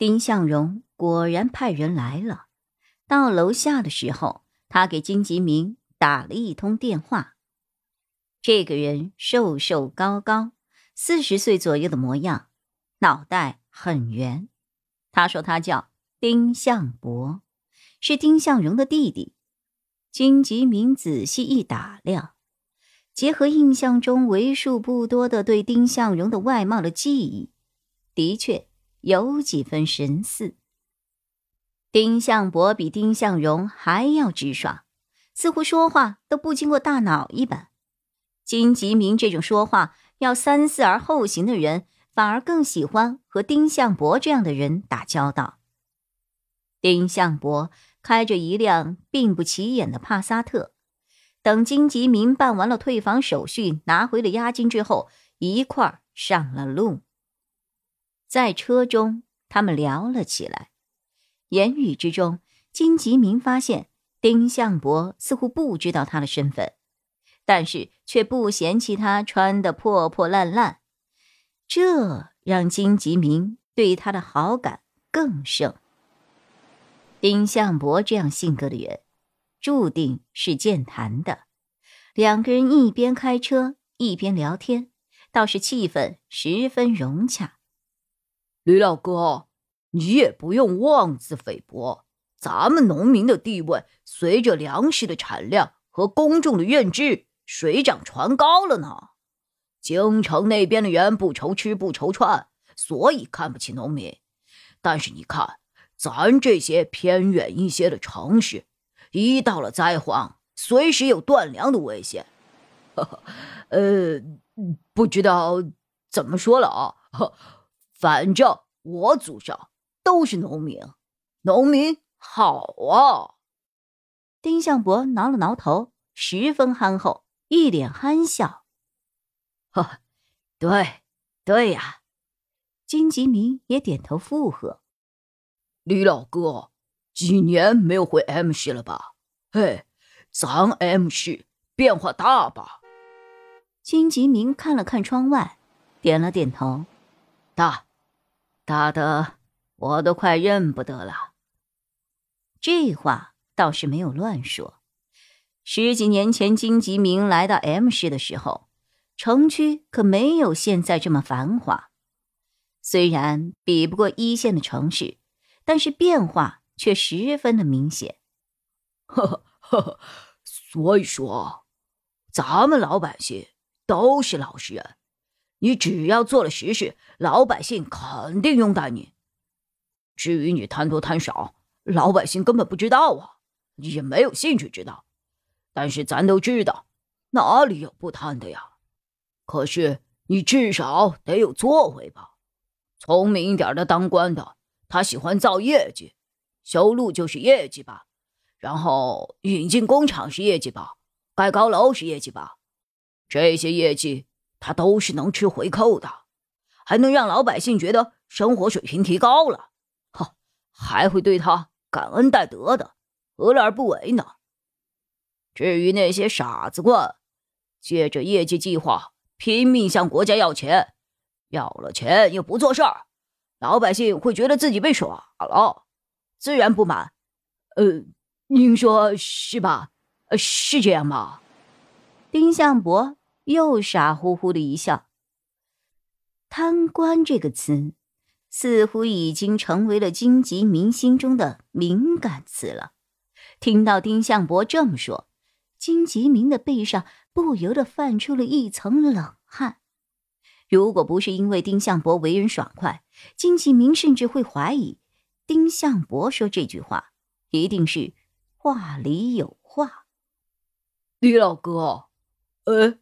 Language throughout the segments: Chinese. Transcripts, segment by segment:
丁向荣果然派人来了。到楼下的时候，他给金吉明打了一通电话。这个人瘦瘦高高，四十岁左右的模样，脑袋很圆。他说他叫丁向博，是丁向荣的弟弟。金吉明仔细一打量，结合印象中为数不多的对丁向荣的外貌的记忆，的确。有几分神似。丁向伯比丁向荣还要直爽，似乎说话都不经过大脑一般。金吉明这种说话要三思而后行的人，反而更喜欢和丁向伯这样的人打交道。丁向伯开着一辆并不起眼的帕萨特，等金吉明办完了退房手续，拿回了押金之后，一块儿上了路。在车中，他们聊了起来。言语之中，金吉明发现丁向伯似乎不知道他的身份，但是却不嫌弃他穿的破破烂烂，这让金吉明对他的好感更盛。丁向伯这样性格的人，注定是健谈的。两个人一边开车一边聊天，倒是气氛十分融洽。吕老哥，你也不用妄自菲薄。咱们农民的地位，随着粮食的产量和公众的认知水涨船高了呢。京城那边的人不愁吃不愁穿，所以看不起农民。但是你看，咱这些偏远一些的城市，一到了灾荒，随时有断粮的危险。呃，不知道怎么说了啊。反正我祖上都是农民，农民好啊！丁向伯挠了挠头，十分憨厚，一脸憨笑。呵，对，对呀。金吉明也点头附和。李老哥，几年没有回 M 市了吧？嘿，咱 M 市变化大吧？金吉明看了看窗外，点了点头，大。打的，我都快认不得了。这话倒是没有乱说。十几年前，金吉明来到 M 市的时候，城区可没有现在这么繁华。虽然比不过一线的城市，但是变化却十分的明显。呵呵呵呵，所以说，咱们老百姓都是老实人。你只要做了实事，老百姓肯定拥戴你。至于你贪多贪少，老百姓根本不知道啊，也没有兴趣知道。但是咱都知道，哪里有不贪的呀？可是你至少得有作为吧？聪明一点的当官的，他喜欢造业绩，修路就是业绩吧？然后引进工厂是业绩吧？盖高楼是业绩吧？这些业绩。他都是能吃回扣的，还能让老百姓觉得生活水平提高了，哈，还会对他感恩戴德的，何乐而不为呢？至于那些傻子官，借着业绩计划拼命向国家要钱，要了钱又不做事儿，老百姓会觉得自己被耍了，自然不满。呃，您说是吧？呃，是这样吗？丁向伯。又傻乎乎的一笑。贪官这个词，似乎已经成为了荆棘民心中的敏感词了。听到丁向伯这么说，荆棘民的背上不由得泛出了一层冷汗。如果不是因为丁向伯为人爽快，荆棘民甚至会怀疑丁向伯说这句话一定是话里有话。李老哥，呃。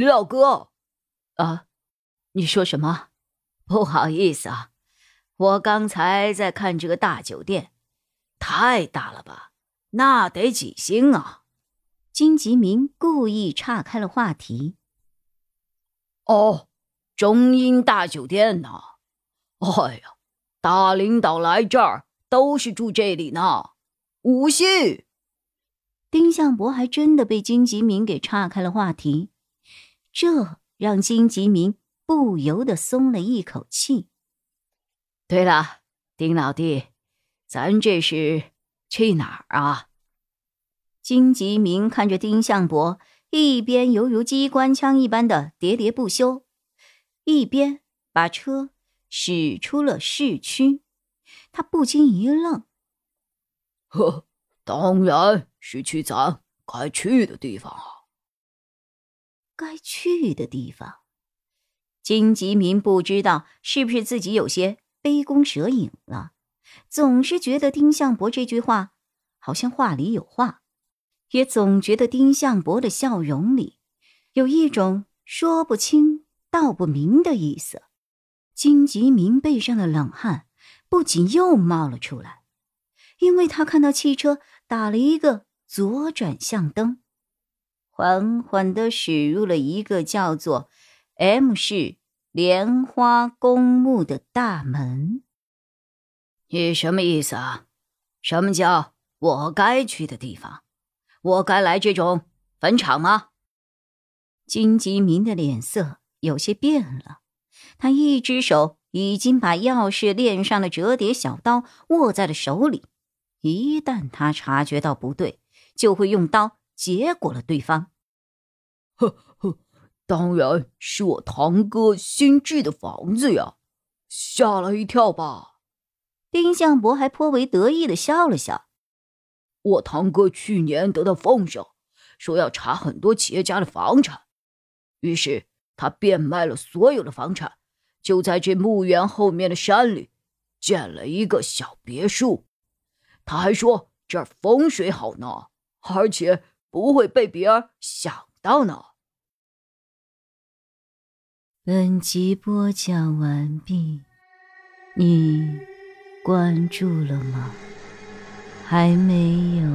李老哥，啊，你说什么？不好意思啊，我刚才在看这个大酒店，太大了吧？那得几星啊？金吉明故意岔开了话题。哦，中英大酒店呢！哎呀，大领导来这儿都是住这里呢，五星。丁向伯还真的被金吉明给岔开了话题，这让金吉明不由得松了一口气。对了，丁老弟，咱这是去哪儿啊？金吉明看着丁向伯，一边犹如机关枪一般的喋喋不休，一边把车驶出了市区。他不禁一愣：“呵，当然是去咱该去的地方啊！该去的地方。”金吉明不知道是不是自己有些杯弓蛇影了，总是觉得丁向伯这句话好像话里有话。也总觉得丁向伯的笑容里有一种说不清道不明的意思。金吉明背上的冷汗不仅又冒了出来，因为他看到汽车打了一个左转向灯，缓缓的驶入了一个叫做 “M 市莲花公墓”的大门。你什么意思啊？什么叫我该去的地方？我该来这种坟场吗？金吉明的脸色有些变了，他一只手已经把钥匙链上的折叠小刀握在了手里，一旦他察觉到不对，就会用刀结果了对方。呵呵，当然是我堂哥新置的房子呀，吓了一跳吧？丁向伯还颇为得意的笑了笑。我堂哥去年得到风声，说要查很多企业家的房产，于是他变卖了所有的房产，就在这墓园后面的山里建了一个小别墅。他还说这儿风水好呢，而且不会被别人想到呢。本集播讲完毕，你关注了吗？还没有，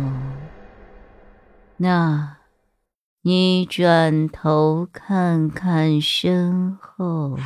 那，你转头看看身后。